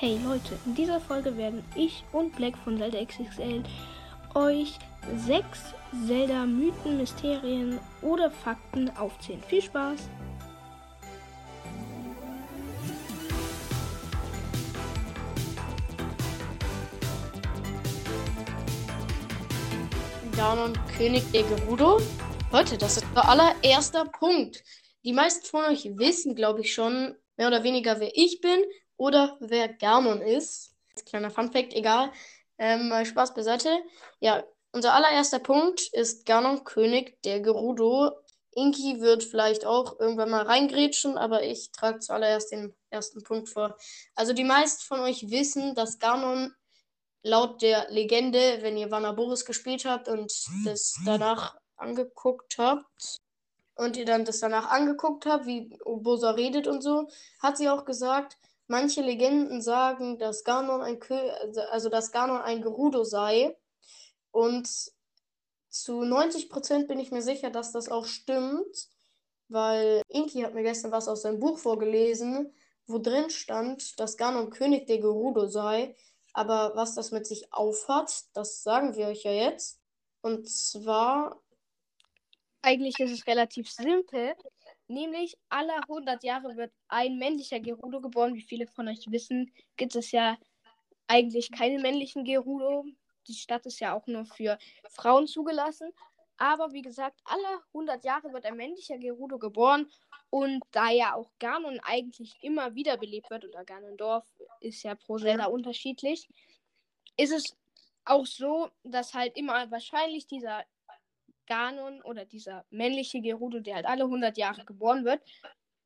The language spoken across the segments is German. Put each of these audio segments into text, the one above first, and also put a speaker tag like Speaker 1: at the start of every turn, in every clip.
Speaker 1: Hey Leute, in dieser Folge werden ich und Black von Zelda XXL euch sechs Zelda Mythen, Mysterien oder Fakten aufzählen. Viel Spaß!
Speaker 2: Ganon, König der Gerudo. Leute, das ist unser allererster Punkt. Die meisten von euch wissen, glaube ich, schon mehr oder weniger, wer ich bin oder wer Ganon ist. Kleiner Funfact, egal. Ähm, mal Spaß beiseite. Ja, unser allererster Punkt ist Ganon, König der Gerudo. Inki wird vielleicht auch irgendwann mal reingrätschen, aber ich trage zuallererst den ersten Punkt vor. Also die meisten von euch wissen, dass Ganon laut der Legende, wenn ihr Vanaboris gespielt habt und das danach angeguckt habt und ihr dann das danach angeguckt habt, wie Obosa redet und so, hat sie auch gesagt, manche Legenden sagen, dass Ganon ein Kö also dass Ganon ein Gerudo sei und zu 90% bin ich mir sicher, dass das auch stimmt, weil Inki hat mir gestern was aus seinem Buch vorgelesen, wo drin stand, dass Ganon König der Gerudo sei. Aber was das mit sich aufhat, das sagen wir euch ja jetzt. Und zwar.
Speaker 1: Eigentlich ist es relativ simpel. Nämlich alle 100 Jahre wird ein männlicher Gerudo geboren. Wie viele von euch wissen, gibt es ja eigentlich keine männlichen Gerudo. Die Stadt ist ja auch nur für Frauen zugelassen. Aber wie gesagt, alle 100 Jahre wird ein männlicher Gerudo geboren. Und da ja auch Ganon eigentlich immer wiederbelebt wird, oder Ganondorf ist ja pro Zelda unterschiedlich, ist es auch so, dass halt immer wahrscheinlich dieser Ganon oder dieser männliche Gerudo, der halt alle 100 Jahre geboren wird,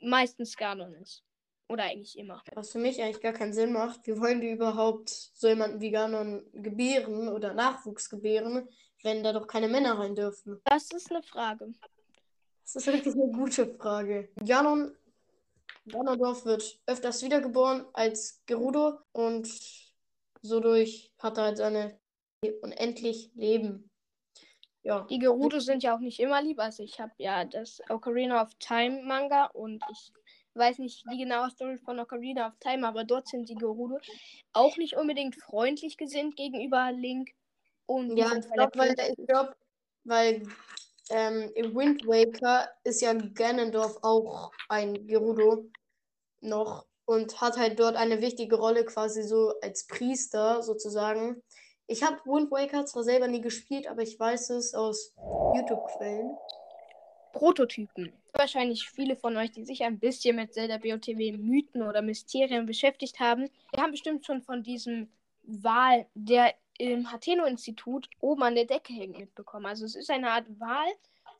Speaker 1: meistens Ganon ist. Oder eigentlich immer.
Speaker 2: Was für mich eigentlich gar keinen Sinn macht. Wie wollen die überhaupt so jemanden wie Ganon gebären oder Nachwuchs gebären, wenn da doch keine Männer rein dürfen?
Speaker 1: Das ist eine Frage.
Speaker 2: Das ist wirklich eine gute Frage. Ganon, Ganondorf wird öfters wiedergeboren als Gerudo und so durch hat er halt seine unendlich Leben.
Speaker 1: Ja. Die Gerudo sind ja auch nicht immer lieb. Also ich habe ja das Ocarina of Time Manga und ich weiß nicht die genaue Story von Ocarina of Time, aber dort sind die Gerudo auch nicht unbedingt freundlich gesinnt gegenüber Link. Und
Speaker 2: ja, ich glaube, weil, glaub, weil ähm, im Wind Waker ist ja Ganondorf auch ein Gerudo noch und hat halt dort eine wichtige Rolle quasi so als Priester sozusagen. Ich habe Wind Waker zwar selber nie gespielt, aber ich weiß es aus YouTube-Quellen.
Speaker 1: Prototypen. Wahrscheinlich viele von euch, die sich ein bisschen mit Zelda BOTW Mythen oder Mysterien beschäftigt haben, die haben bestimmt schon von diesem Wal, der im Hateno-Institut oben an der Decke hängt, mitbekommen. Also es ist eine Art Wal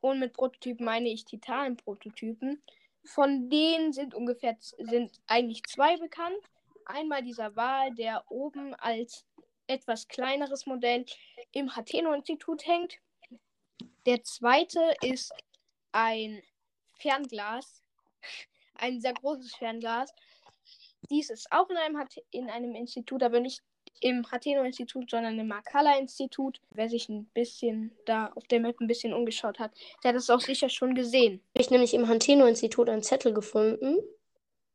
Speaker 1: und mit Prototypen meine ich Titanen-Prototypen. Von denen sind ungefähr sind eigentlich zwei bekannt. Einmal dieser Wal, der oben als etwas kleineres Modell im Hateno-Institut hängt. Der zweite ist ein Fernglas, ein sehr großes Fernglas. Dies ist auch in einem, in einem Institut, aber nicht im Hateno-Institut, sondern im Makala-Institut. Wer sich ein bisschen da auf der Map ein bisschen umgeschaut hat, der hat es auch sicher schon gesehen.
Speaker 2: Ich habe nämlich im Hateno-Institut einen Zettel gefunden.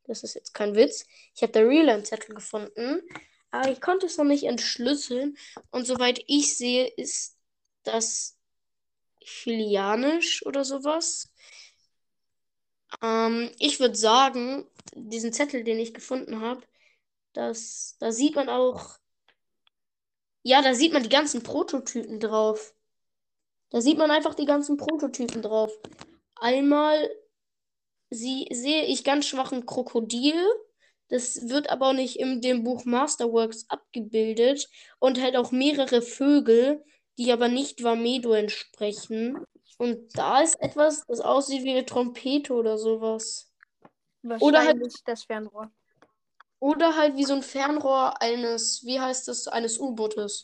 Speaker 2: Das ist jetzt kein Witz. Ich habe da real einen Zettel gefunden. Aber ich konnte es noch nicht entschlüsseln. Und soweit ich sehe, ist das Chilianisch oder sowas. Ähm, ich würde sagen, diesen Zettel, den ich gefunden habe, da sieht man auch. Ja, da sieht man die ganzen Prototypen drauf. Da sieht man einfach die ganzen Prototypen drauf. Einmal sie, sehe ich ganz schwachen Krokodil. Das wird aber auch nicht in dem Buch Masterworks abgebildet und halt auch mehrere Vögel, die aber nicht Vamedo entsprechen. Und da ist etwas, das aussieht wie eine Trompete oder sowas.
Speaker 1: Oder halt das Fernrohr.
Speaker 2: Oder halt wie so ein Fernrohr eines, wie heißt das, eines U-Bootes.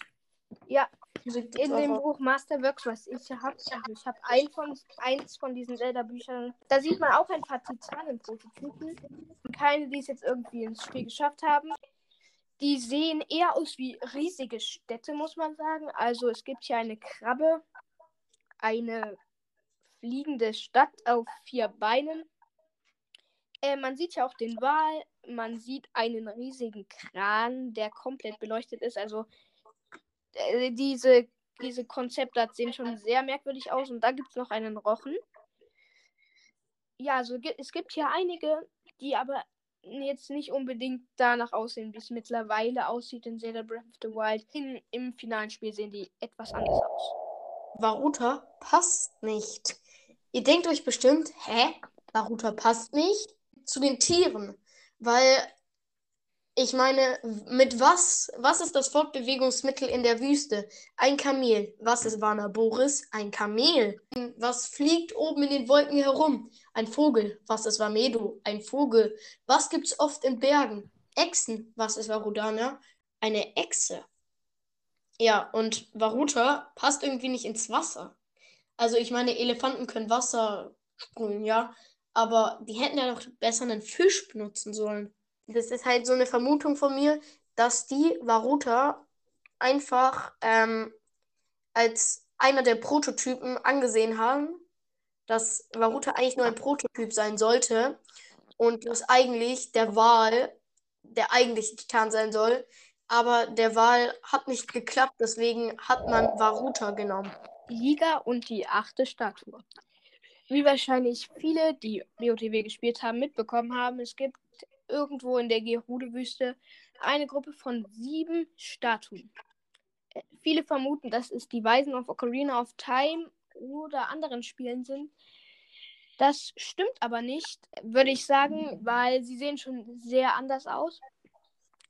Speaker 1: Ja, in dem Buch Masterworks, was ich habe, ich habe ein von, eins von diesen Zelda-Büchern, da sieht man auch ein paar Titanen-Prototypen. Keine, die es jetzt irgendwie ins Spiel geschafft haben. Die sehen eher aus wie riesige Städte, muss man sagen. Also es gibt hier eine Krabbe, eine fliegende Stadt auf vier Beinen. Äh, man sieht ja auch den Wal, man sieht einen riesigen Kran, der komplett beleuchtet ist. Also äh, diese, diese Konzepte sehen schon sehr merkwürdig aus. Und da gibt es noch einen Rochen. Ja, also es gibt hier einige, die aber jetzt nicht unbedingt danach aussehen, wie es mittlerweile aussieht in Zelda Breath of the Wild. In, Im finalen Spiel sehen die etwas anders aus.
Speaker 2: Varuta passt nicht. Ihr denkt euch bestimmt, hä? Varuta passt nicht zu den Tieren. Weil ich meine, mit was? Was ist das Fortbewegungsmittel in der Wüste? Ein Kamel. Was ist Warner Boris? Ein Kamel. Was fliegt oben in den Wolken herum? Ein Vogel. Was ist Vamedo? Ein Vogel. Was gibt's oft in Bergen? Echsen. Was ist Varudana? Eine Echse. Ja, und Varuta passt irgendwie nicht ins Wasser. Also ich meine, Elefanten können Wasser sprühen, ja. Aber die hätten ja doch besser einen Fisch benutzen sollen. Das ist halt so eine Vermutung von mir, dass die Varuta einfach ähm, als einer der Prototypen angesehen haben, dass Varuta eigentlich nur ein Prototyp sein sollte und dass eigentlich der Wal der eigentliche Titan sein soll. Aber der Wal hat nicht geklappt, deswegen hat man Varuta genommen.
Speaker 1: Liga und die achte Statue. Wie wahrscheinlich viele, die BOTW gespielt haben, mitbekommen haben, es gibt irgendwo in der Gerude-Wüste eine Gruppe von sieben Statuen. Äh, viele vermuten, dass es die Weisen of Ocarina of Time oder anderen Spielen sind. Das stimmt aber nicht, würde ich sagen, weil sie sehen schon sehr anders aus.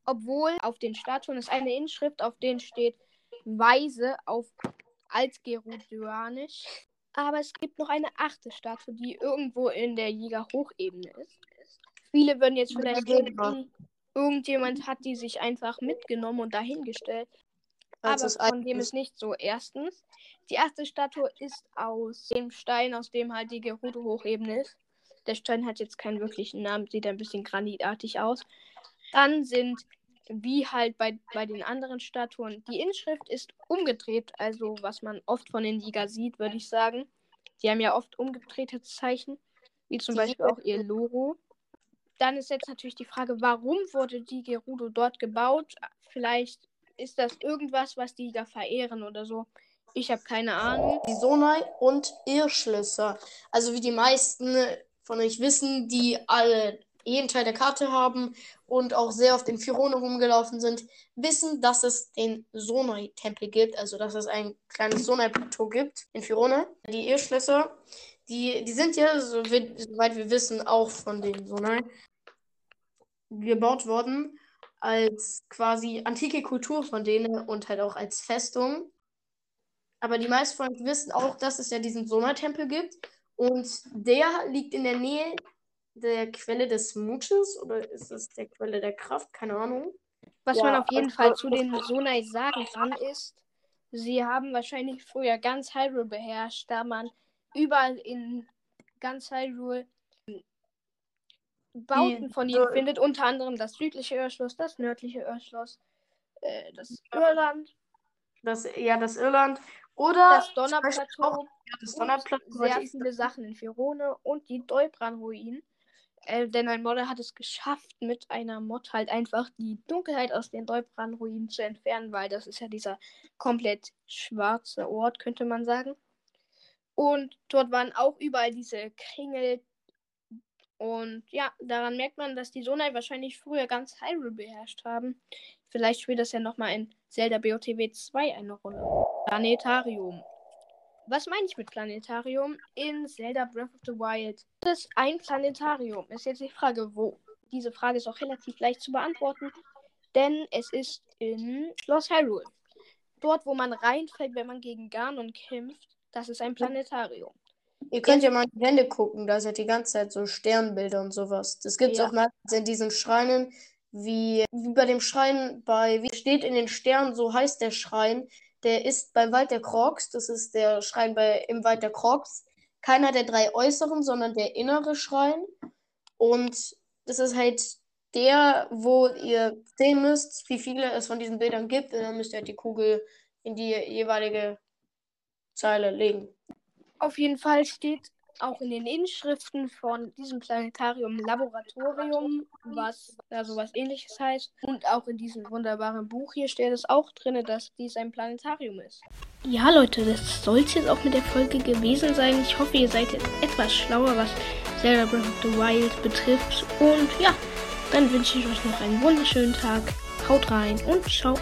Speaker 1: Obwohl auf den Statuen ist eine Inschrift, auf denen steht Weise auf Altgerudianisch. Aber es gibt noch eine achte Statue, die irgendwo in der Jäger-Hochebene ist. Viele würden jetzt vielleicht denken, irgendjemand hat die sich einfach mitgenommen und dahingestellt. Aber von dem ist nicht so. Erstens, die erste Statue ist aus dem Stein, aus dem halt die Gerudo-Hochebene ist. Der Stein hat jetzt keinen wirklichen Namen, sieht ein bisschen granitartig aus. Dann sind, wie halt bei, bei den anderen Statuen, die Inschrift ist umgedreht, also was man oft von den Liga sieht, würde ich sagen. Die haben ja oft umgedrehte Zeichen, wie zum Beispiel auch ihr Logo. Dann ist jetzt natürlich die Frage, warum wurde die Gerudo dort gebaut? Vielleicht ist das irgendwas, was die da verehren oder so. Ich habe keine Ahnung.
Speaker 2: Die Sonai und Irrschlösser. Also wie die meisten von euch wissen, die alle jeden Teil der Karte haben und auch sehr oft in Firone rumgelaufen sind, wissen, dass es den Sonai-Tempel gibt, also dass es ein kleines Sonai-Plateau gibt in Firone. Die Irrschlösser, die, die sind ja, soweit wir wissen, auch von den Sonai gebaut worden als quasi antike Kultur von denen und halt auch als Festung. Aber die meisten von euch wissen auch, dass es ja diesen Sonai-Tempel gibt. Und der liegt in der Nähe der Quelle des Mutes oder ist es der Quelle der Kraft? Keine Ahnung.
Speaker 1: Was ja, man auf jeden Fall zu den Sonai sagen kann, ist, sie haben wahrscheinlich früher ganz Hyrule beherrscht, da man überall in ganz Hyrule Bauten von ihnen findet, unter anderem das südliche Irrschloss, das nördliche Irrschloss, äh, das Irland.
Speaker 2: Das, ja, das Irland. Oder
Speaker 1: das Donnerplateau. Ja, das Donnerplateau. Sehr viele Sachen in Firone und die Deubran-Ruinen. Äh, denn ein Modder hat es geschafft, mit einer Mod halt einfach die Dunkelheit aus den Deubran-Ruinen zu entfernen, weil das ist ja dieser komplett schwarze Ort, könnte man sagen. Und dort waren auch überall diese Kringel. Und ja, daran merkt man, dass die Sonai wahrscheinlich früher ganz Hyrule beherrscht haben. Vielleicht spielt das ja nochmal in Zelda BOTW 2 eine Rolle. Planetarium. Was meine ich mit Planetarium? In Zelda Breath of the Wild Das ist ein Planetarium. Ist jetzt die Frage, wo. Diese Frage ist auch relativ leicht zu beantworten, denn es ist in Schloss Hyrule. Dort, wo man reinfällt, wenn man gegen Ganon kämpft, das ist ein Planetarium.
Speaker 2: Ihr könnt ja mal in die Wände gucken, da sind die ganze Zeit so Sternbilder und sowas. Das gibt es ja. auch meistens in diesen Schreinen, wie, wie bei dem Schrein bei, wie steht in den Sternen, so heißt der Schrein, der ist beim Wald der Krogs, das ist der Schrein bei, im Wald der Krogs. Keiner der drei äußeren, sondern der innere Schrein. Und das ist halt der, wo ihr sehen müsst, wie viele es von diesen Bildern gibt. Und dann müsst ihr halt die Kugel in die jeweilige Zeile legen.
Speaker 1: Auf jeden Fall steht auch in den Inschriften von diesem Planetarium Laboratorium, was da so was ähnliches heißt. Und auch in diesem wunderbaren Buch hier steht es auch drin, dass dies ein Planetarium ist. Ja, Leute, das soll es jetzt auch mit der Folge gewesen sein. Ich hoffe, ihr seid jetzt etwas schlauer, was Zelda Breath of the Wild betrifft. Und ja, dann wünsche ich euch noch einen wunderschönen Tag. Haut rein und ciao.